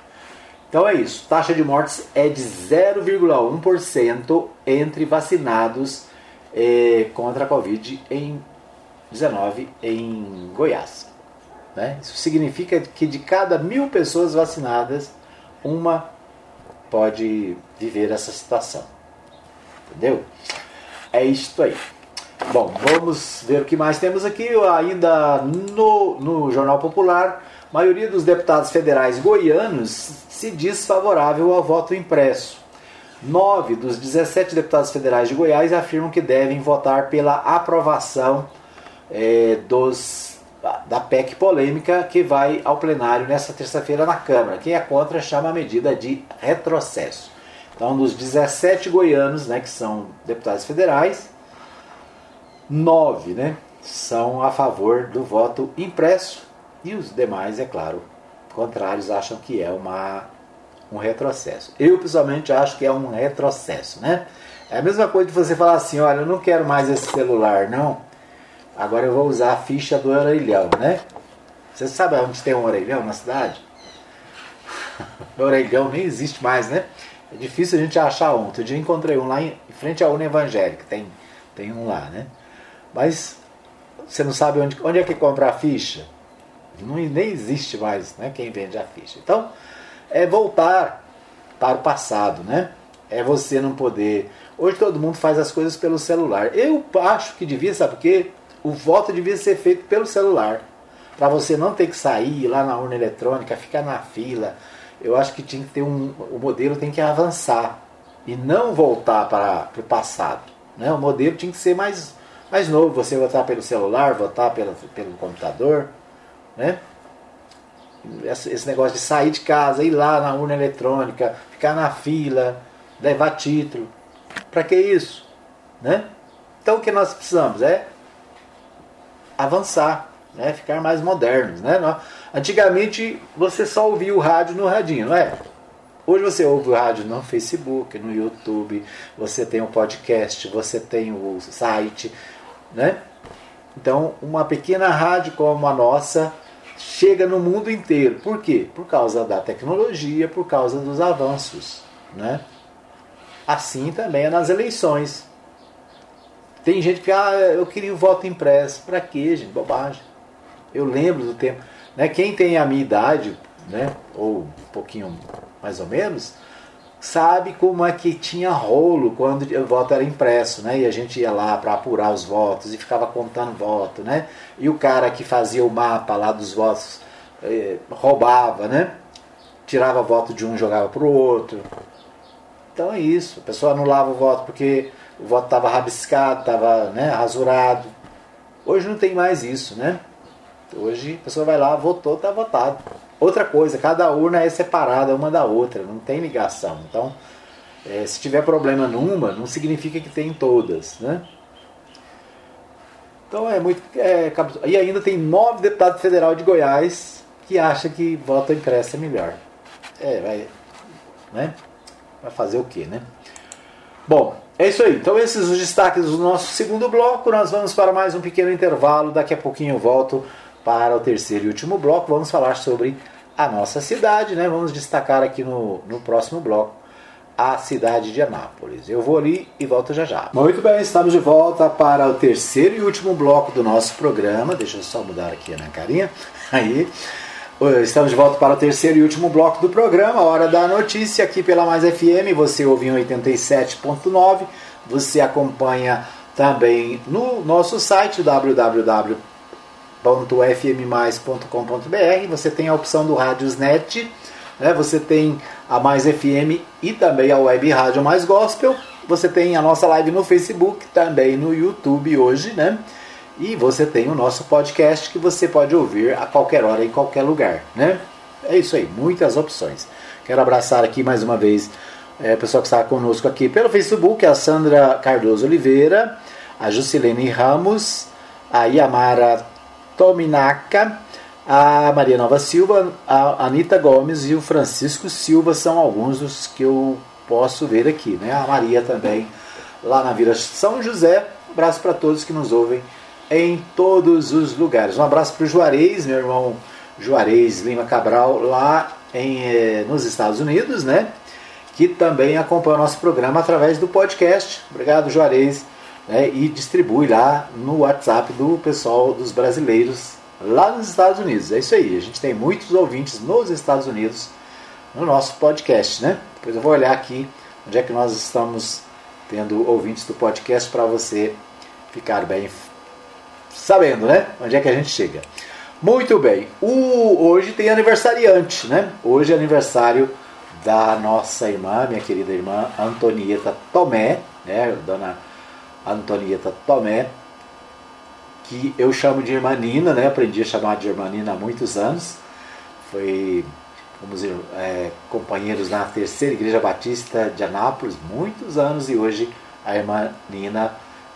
Então é isso. Taxa de mortes é de 0,1% entre vacinados é, contra a Covid-19 em Goiás. Né? Isso significa que de cada mil pessoas vacinadas, uma pode viver essa situação. Entendeu? É isto aí. Bom, vamos ver o que mais temos aqui. Ainda no, no Jornal Popular, a maioria dos deputados federais goianos se diz favorável ao voto impresso. Nove dos 17 deputados federais de Goiás afirmam que devem votar pela aprovação é, dos, da PEC polêmica que vai ao plenário nesta terça-feira na Câmara. Quem é contra chama a medida de retrocesso. Então, dos 17 goianos, né, que são deputados federais, nove né, são a favor do voto impresso e os demais, é claro, contrários acham que é uma um retrocesso. Eu pessoalmente acho que é um retrocesso, né? É a mesma coisa de você falar assim, olha, eu não quero mais esse celular, não. Agora eu vou usar a ficha do orelhão, né? Você sabe onde tem um orelhão na cidade? o orelhão nem existe mais, né? É difícil a gente achar um. Outro dia encontrei um lá em frente à Una Evangélica, tem, tem um lá, né? Mas você não sabe onde, onde é que compra a ficha? Não, nem existe mais né, quem vende a ficha. Então, é voltar para o passado, né? É você não poder. Hoje todo mundo faz as coisas pelo celular. Eu acho que devia, sabe por quê? O voto devia ser feito pelo celular. Para você não ter que sair lá na urna eletrônica, ficar na fila. Eu acho que tinha que ter um. O modelo tem que avançar. E não voltar para, para o passado. Né? O modelo tinha que ser mais, mais novo. Você votar pelo celular, votar pelo, pelo computador. Né? esse negócio de sair de casa, ir lá na urna eletrônica, ficar na fila, levar título. Para que isso? Né? Então o que nós precisamos é avançar, né? ficar mais modernos. Né? Antigamente você só ouvia o rádio no radinho, não é? Hoje você ouve o rádio no Facebook, no YouTube, você tem o podcast, você tem o site, né? Então, uma pequena rádio como a nossa chega no mundo inteiro. Por quê? Por causa da tecnologia, por causa dos avanços. Né? Assim também é nas eleições. Tem gente que, ah, eu queria o voto impresso. Para quê, gente? Bobagem. Eu lembro do tempo. Né? Quem tem a minha idade, né? ou um pouquinho mais ou menos, sabe como é que tinha rolo quando o voto era impresso, né? E a gente ia lá para apurar os votos e ficava contando voto, né? E o cara que fazia o mapa lá dos votos eh, roubava, né? Tirava voto de um, jogava para o outro. Então é isso. A pessoa anulava o voto porque o voto estava rabiscado, estava né, rasurado. Hoje não tem mais isso, né? Hoje a pessoa vai lá, votou, está votado. Outra coisa, cada urna é separada uma da outra, não tem ligação. Então, é, se tiver problema numa, não significa que tem em todas, né? Então é muito. É, e ainda tem nove deputados federal de Goiás que acham que voto impresso é melhor. É, vai. Né? Vai fazer o quê, né? Bom, é isso aí. Então esses os destaques do nosso segundo bloco. Nós vamos para mais um pequeno intervalo. Daqui a pouquinho eu volto para o terceiro e último bloco. Vamos falar sobre a nossa cidade, né? Vamos destacar aqui no, no próximo bloco a cidade de Anápolis. Eu vou ali e volto já já. Muito bem, estamos de volta para o terceiro e último bloco do nosso programa. Deixa eu só mudar aqui na carinha. Aí. Estamos de volta para o terceiro e último bloco do programa, Hora da Notícia, aqui pela Mais FM. Você ouve em 87.9. Você acompanha também no nosso site www www.fmmais.com.br. Você tem a opção do Rádiosnet, né? você tem a Mais FM e também a Web Rádio Mais Gospel. Você tem a nossa live no Facebook, também no YouTube hoje, né? E você tem o nosso podcast que você pode ouvir a qualquer hora, em qualquer lugar, né? É isso aí, muitas opções. Quero abraçar aqui mais uma vez é, o pessoal que está conosco aqui pelo Facebook, a Sandra Cardoso Oliveira, a Juscelene Ramos, a Yamara Tominaca, a Maria Nova Silva, a Anitta Gomes e o Francisco Silva são alguns dos que eu posso ver aqui. Né? A Maria também, lá na Vila São José. Um abraço para todos que nos ouvem em todos os lugares. Um abraço para o Juarez, meu irmão Juarez Lima Cabral, lá em, eh, nos Estados Unidos, né? que também acompanha o nosso programa através do podcast. Obrigado, Juarez né, e distribui lá no WhatsApp do pessoal dos brasileiros lá nos Estados Unidos. É isso aí, a gente tem muitos ouvintes nos Estados Unidos no nosso podcast, né? Depois eu vou olhar aqui onde é que nós estamos tendo ouvintes do podcast para você ficar bem sabendo, né? Onde é que a gente chega. Muito bem. O, hoje tem aniversariante, né? Hoje é aniversário da nossa irmã, minha querida irmã Antonieta Tomé, né, dona Antonieta Tomé, que eu chamo de irmã Nina, né, aprendi a chamar de irmã Nina há muitos anos, foi, fomos é, companheiros na terceira igreja batista de Anápolis, muitos anos, e hoje a irmã Nina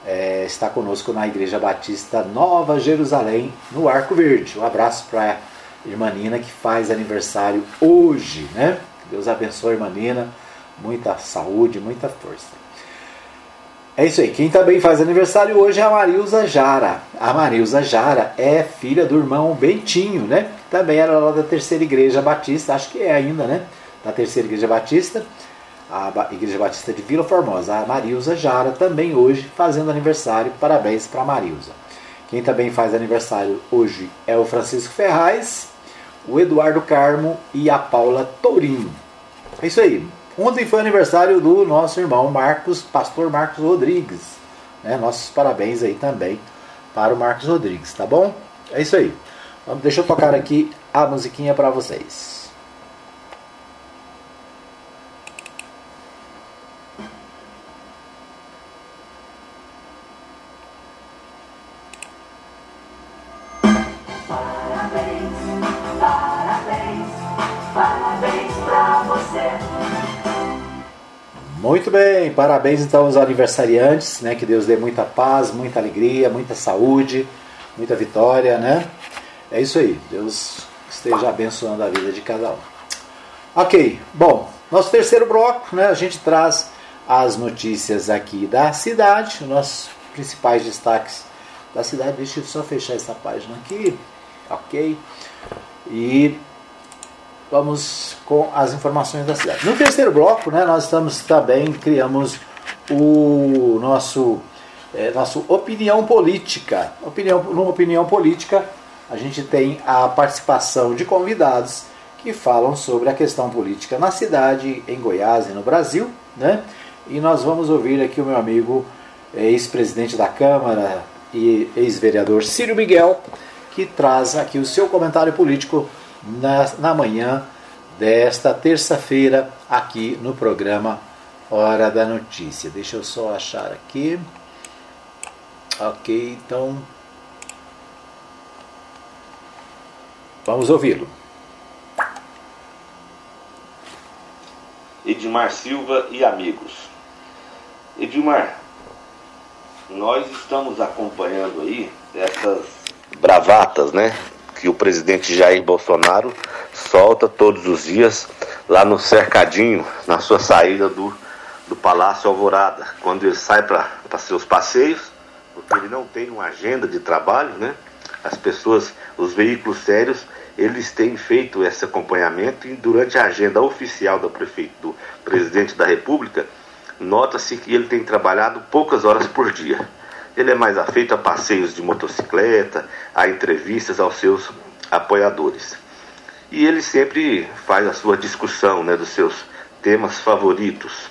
é, está conosco na Igreja Batista Nova Jerusalém, no Arco Verde. Um abraço para a irmã Nina que faz aniversário hoje, né? Deus abençoe a irmã Nina, muita saúde, muita força. É isso aí. Quem também faz aniversário hoje é a Marilza Jara. A Marilza Jara é filha do irmão Bentinho, né? Também era lá da Terceira Igreja Batista, acho que é ainda, né? Da Terceira Igreja Batista a Igreja Batista de Vila Formosa, a Marilza Jara, também hoje fazendo aniversário. Parabéns para a Marilza. Quem também faz aniversário hoje é o Francisco Ferraz, o Eduardo Carmo e a Paula Tourinho. É isso aí. Ontem foi aniversário do nosso irmão Marcos, pastor Marcos Rodrigues. Né? Nossos parabéns aí também para o Marcos Rodrigues, tá bom? É isso aí. Deixa eu tocar aqui a musiquinha para vocês. Bem, parabéns então aos aniversariantes, né? Que Deus dê muita paz, muita alegria, muita saúde, muita vitória, né? É isso aí, Deus esteja abençoando a vida de cada um. Ok, bom, nosso terceiro bloco, né? A gente traz as notícias aqui da cidade, os nossos principais destaques da cidade. Deixa eu só fechar essa página aqui, ok? E vamos com as informações da cidade. No terceiro bloco, né, nós estamos também criamos o nosso é, nosso opinião política. Opinião, numa opinião política, a gente tem a participação de convidados que falam sobre a questão política na cidade, em Goiás e no Brasil, né? E nós vamos ouvir aqui o meu amigo é, ex-presidente da Câmara e ex-vereador Círio Miguel, que traz aqui o seu comentário político na, na manhã desta terça-feira aqui no programa Hora da Notícia. Deixa eu só achar aqui. Ok, então. Vamos ouvi-lo. Edmar Silva e amigos. Edmar, nós estamos acompanhando aí essas bravatas, né? Que o presidente Jair Bolsonaro solta todos os dias lá no cercadinho, na sua saída do, do Palácio Alvorada, quando ele sai para seus passeios, porque ele não tem uma agenda de trabalho, né? As pessoas, os veículos sérios, eles têm feito esse acompanhamento e durante a agenda oficial do prefeito, do presidente da República, nota-se que ele tem trabalhado poucas horas por dia. Ele é mais afeito a passeios de motocicleta, a entrevistas aos seus apoiadores. E ele sempre faz a sua discussão né, dos seus temas favoritos.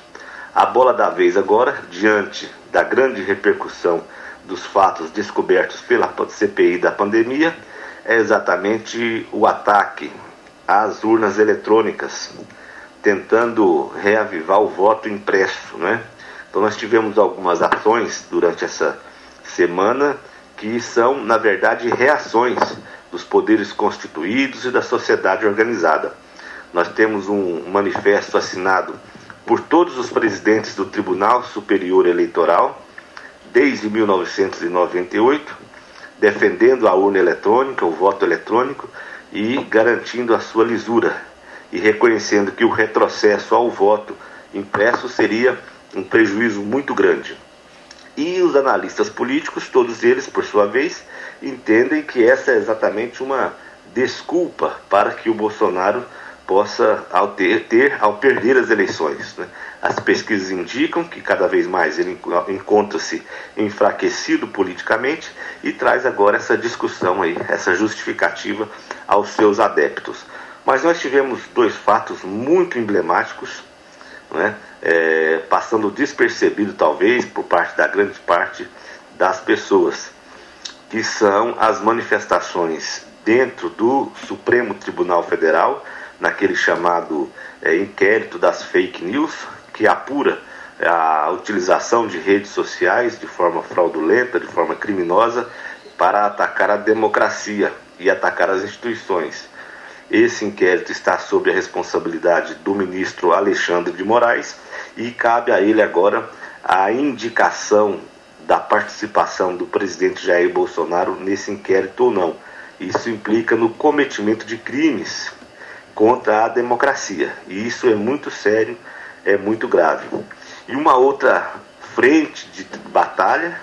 A bola da vez agora, diante da grande repercussão dos fatos descobertos pela CPI da pandemia, é exatamente o ataque às urnas eletrônicas, tentando reavivar o voto impresso. Né? Então, nós tivemos algumas ações durante essa semana que são, na verdade, reações dos poderes constituídos e da sociedade organizada. Nós temos um manifesto assinado por todos os presidentes do Tribunal Superior Eleitoral desde 1998, defendendo a urna eletrônica, o voto eletrônico e garantindo a sua lisura e reconhecendo que o retrocesso ao voto impresso seria um prejuízo muito grande. E os analistas políticos, todos eles, por sua vez, entendem que essa é exatamente uma desculpa para que o Bolsonaro possa ao ter, ter ao perder as eleições. Né? As pesquisas indicam que cada vez mais ele encontra-se enfraquecido politicamente e traz agora essa discussão aí, essa justificativa aos seus adeptos. Mas nós tivemos dois fatos muito emblemáticos, né? É, passando despercebido talvez por parte da grande parte das pessoas, que são as manifestações dentro do Supremo Tribunal Federal naquele chamado é, inquérito das fake news, que apura a utilização de redes sociais de forma fraudulenta, de forma criminosa, para atacar a democracia e atacar as instituições. Esse inquérito está sob a responsabilidade do ministro Alexandre de Moraes e cabe a ele agora a indicação da participação do presidente Jair Bolsonaro nesse inquérito ou não. Isso implica no cometimento de crimes contra a democracia. E isso é muito sério, é muito grave. E uma outra frente de batalha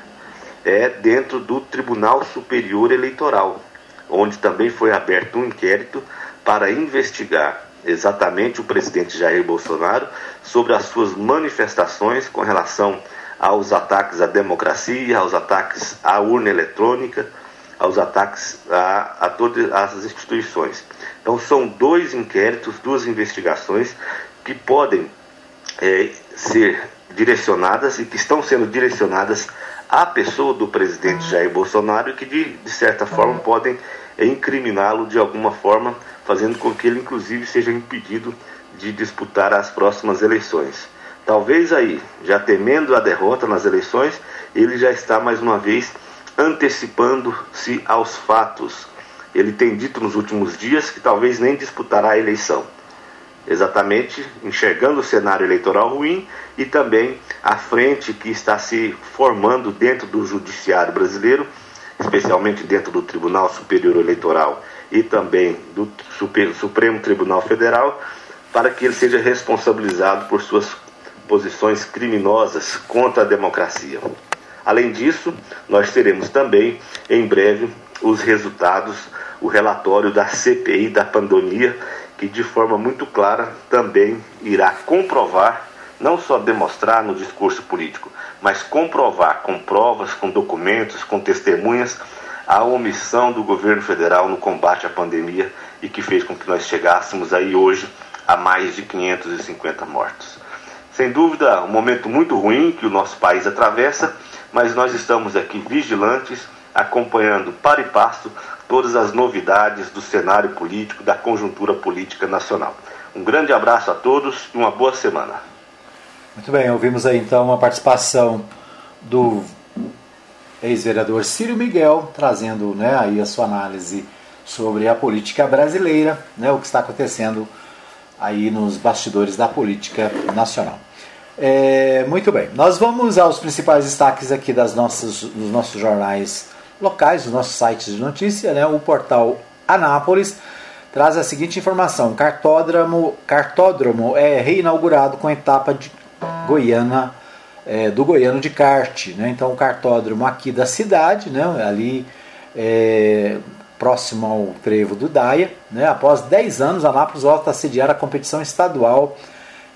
é dentro do Tribunal Superior Eleitoral, onde também foi aberto um inquérito para investigar exatamente o presidente Jair Bolsonaro sobre as suas manifestações com relação aos ataques à democracia, aos ataques à urna eletrônica, aos ataques a, a todas as instituições. Então, são dois inquéritos, duas investigações que podem é, ser direcionadas e que estão sendo direcionadas à pessoa do presidente Jair Bolsonaro e que, de, de certa forma, podem incriminá-lo de alguma forma, fazendo com que ele, inclusive, seja impedido de disputar as próximas eleições. Talvez aí, já temendo a derrota nas eleições, ele já está mais uma vez antecipando-se aos fatos. Ele tem dito nos últimos dias que talvez nem disputará a eleição. Exatamente enxergando o cenário eleitoral ruim e também a frente que está se formando dentro do judiciário brasileiro, especialmente dentro do Tribunal Superior Eleitoral e também do Supremo Tribunal Federal, para que ele seja responsabilizado por suas posições criminosas contra a democracia. Além disso, nós teremos também, em breve, os resultados, o relatório da CPI da pandemia, que de forma muito clara também irá comprovar, não só demonstrar no discurso político, mas comprovar com provas, com documentos, com testemunhas, a omissão do governo federal no combate à pandemia e que fez com que nós chegássemos aí hoje a mais de 550 mortos. Sem dúvida, um momento muito ruim que o nosso país atravessa mas nós estamos aqui vigilantes, acompanhando para e passo todas as novidades do cenário político, da conjuntura política nacional. Um grande abraço a todos e uma boa semana. Muito bem, ouvimos aí então a participação do ex-vereador Círio Miguel, trazendo né, aí a sua análise sobre a política brasileira, né, o que está acontecendo aí nos bastidores da política nacional. É, muito bem, nós vamos aos principais destaques aqui das nossas, dos nossos jornais locais, dos nossos sites de notícia. Né? O portal Anápolis traz a seguinte informação: cartódromo, cartódromo é reinaugurado com etapa de Goiânia, é, do Goiano de kart. Né? Então, o cartódromo aqui da cidade, né? ali é, próximo ao trevo do Daia. Né? Após 10 anos, Anápolis volta a sediar a competição estadual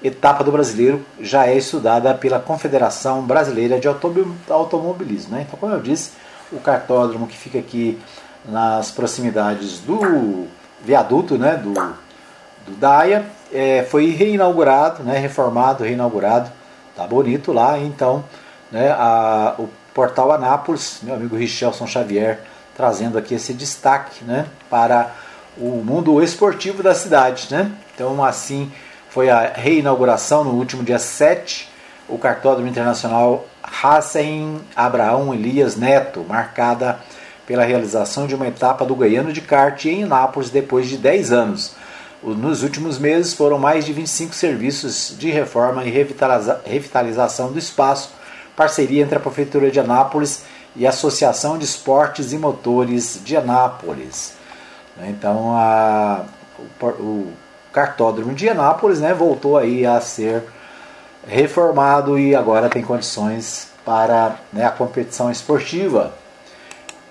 etapa do brasileiro já é estudada pela Confederação Brasileira de Automobilismo. Né? Então, como eu disse, o cartódromo que fica aqui nas proximidades do viaduto né, do, do Daia é, foi reinaugurado, né, reformado, reinaugurado. Tá bonito lá, então né, a, o portal Anápolis, meu amigo Richelson Xavier, trazendo aqui esse destaque né, para o mundo esportivo da cidade. Né? Então, assim, foi a reinauguração no último dia 7, o cartódromo internacional Hassen Abraão Elias Neto, marcada pela realização de uma etapa do Goiano de kart em Nápoles depois de 10 anos. Nos últimos meses foram mais de 25 serviços de reforma e revitalização do espaço, parceria entre a Prefeitura de Anápolis e a Associação de Esportes e Motores de Anápolis. Então, a, o, o cartódromo de Anápolis, né, voltou aí a ser reformado e agora tem condições para né, a competição esportiva.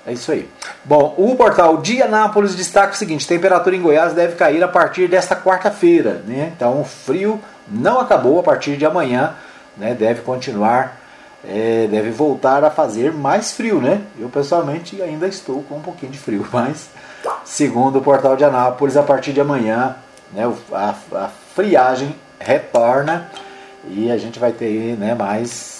É isso aí. Bom, o portal de Anápolis destaca o seguinte: temperatura em Goiás deve cair a partir desta quarta-feira. Né? Então o frio não acabou a partir de amanhã, né? deve continuar, é, deve voltar a fazer mais frio. Né? Eu pessoalmente ainda estou com um pouquinho de frio, mas segundo o portal de Anápolis, a partir de amanhã né, a, a friagem retorna e a gente vai ter né, mais,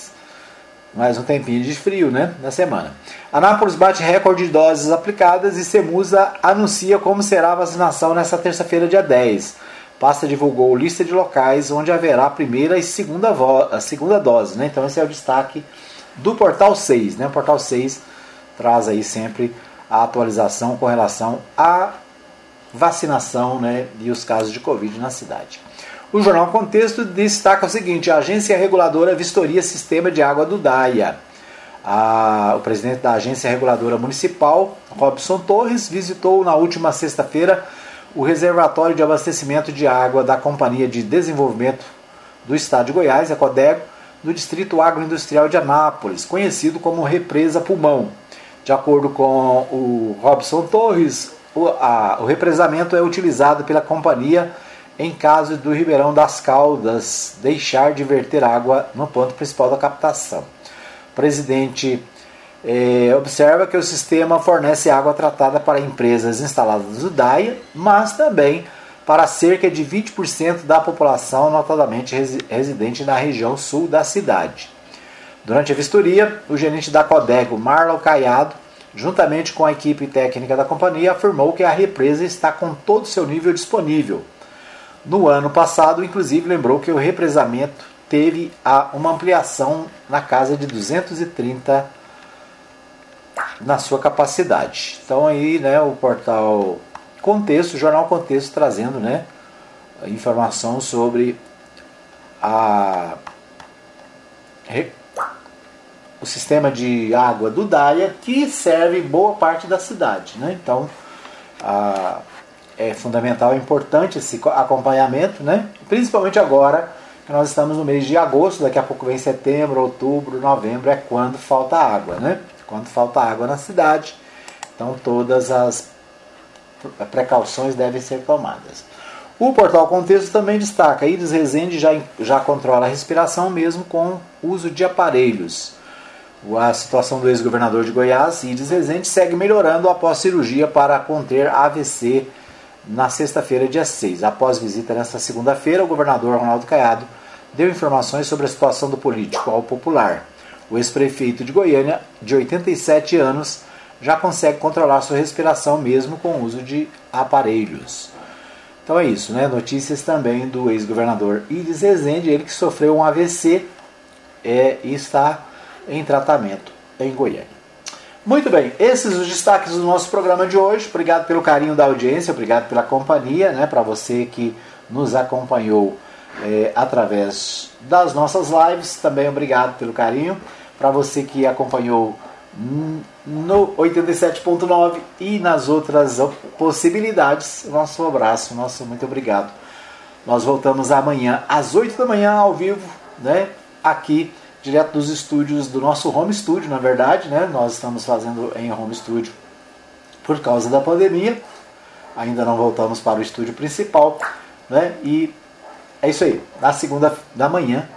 mais um tempinho de frio né, na semana. Anápolis bate recorde de doses aplicadas e Semusa anuncia como será a vacinação nesta terça-feira, dia 10. pasta divulgou lista de locais onde haverá a primeira e segunda, a segunda dose. Né? Então esse é o destaque do Portal 6. Né? O Portal 6 traz aí sempre a atualização com relação à vacinação né, e os casos de Covid na cidade. O Jornal Contexto destaca o seguinte: a agência reguladora vistoria sistema de água do DAIA. A, o presidente da agência reguladora municipal, Robson Torres, visitou na última sexta-feira o reservatório de abastecimento de água da Companhia de Desenvolvimento do Estado de Goiás, a CODEGO, no Distrito Agroindustrial de Anápolis, conhecido como Represa Pulmão. De acordo com o Robson Torres, o, a, o represamento é utilizado pela companhia em caso do Ribeirão das Caldas deixar de verter água no ponto principal da captação. O presidente é, observa que o sistema fornece água tratada para empresas instaladas no DAIA, mas também para cerca de 20% da população, notadamente residente na região sul da cidade. Durante a vistoria, o gerente da Codego, Marlon Caiado, juntamente com a equipe técnica da companhia, afirmou que a represa está com todo o seu nível disponível. No ano passado, inclusive, lembrou que o represamento teve uma ampliação na casa de 230 na sua capacidade. Então aí, né, o portal Contexto, o jornal Contexto trazendo, né, informação sobre a o sistema de água do Daia que serve boa parte da cidade, né? Então, a, é fundamental, é importante esse acompanhamento, né? Principalmente agora que nós estamos no mês de agosto, daqui a pouco vem setembro, outubro, novembro, é quando falta água, né? quando falta água na cidade. Então todas as precauções devem ser tomadas. O portal Contexto também destaca: Iris Rezende já, já controla a respiração mesmo com uso de aparelhos. A situação do ex-governador de Goiás, Iris Rezende, segue melhorando após cirurgia para conter AVC na sexta-feira, dia 6. Após visita nesta segunda-feira, o governador Ronaldo Caiado deu informações sobre a situação do político ao popular. O ex-prefeito de Goiânia, de 87 anos, já consegue controlar sua respiração mesmo com o uso de aparelhos. Então é isso, né? Notícias também do ex-governador Iris Rezende, ele que sofreu um AVC é, e está em tratamento em Goiânia. Muito bem, esses os destaques do nosso programa de hoje. Obrigado pelo carinho da audiência, obrigado pela companhia, né? Para você que nos acompanhou é, através das nossas lives. Também obrigado pelo carinho. Para você que acompanhou no 87.9 e nas outras possibilidades, nosso abraço, nosso muito obrigado. Nós voltamos amanhã às 8 da manhã ao vivo, né? Aqui direto dos estúdios do nosso home studio, na verdade, né? Nós estamos fazendo em home studio por causa da pandemia. Ainda não voltamos para o estúdio principal, né? E é isso aí. Na segunda da manhã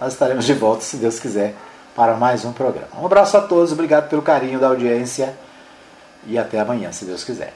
nós estaremos de volta, se Deus quiser, para mais um programa. Um abraço a todos, obrigado pelo carinho da audiência e até amanhã, se Deus quiser.